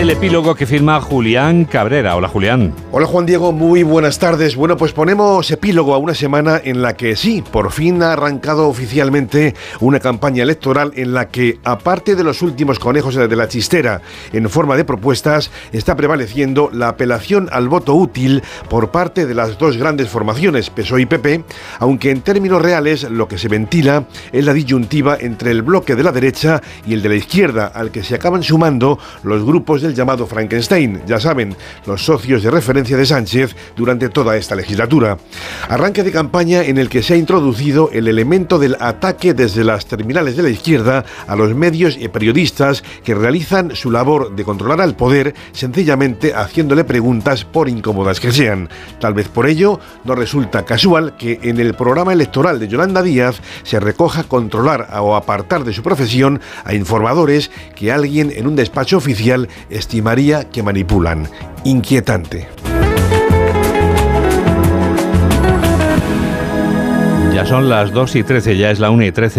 el epílogo que firma Julián Cabrera. Hola Julián. Hola Juan Diego, muy buenas tardes. Bueno, pues ponemos epílogo a una semana en la que sí, por fin ha arrancado oficialmente una campaña electoral en la que, aparte de los últimos conejos de la chistera en forma de propuestas, está prevaleciendo la apelación al voto útil por parte de las dos grandes formaciones, PSOE y PP, aunque en términos reales lo que se ventila es la disyuntiva entre el bloque de la derecha y el de la izquierda, al que se acaban sumando los grupos llamado Frankenstein, ya saben, los socios de referencia de Sánchez durante toda esta legislatura. Arranque de campaña en el que se ha introducido el elemento del ataque desde las terminales de la izquierda a los medios y periodistas que realizan su labor de controlar al poder sencillamente haciéndole preguntas por incómodas que sean. Tal vez por ello no resulta casual que en el programa electoral de Yolanda Díaz se recoja controlar o apartar de su profesión a informadores que alguien en un despacho oficial estimaría que manipulan. Inquietante. Ya son las 2 y 13, ya es la 1 y 13.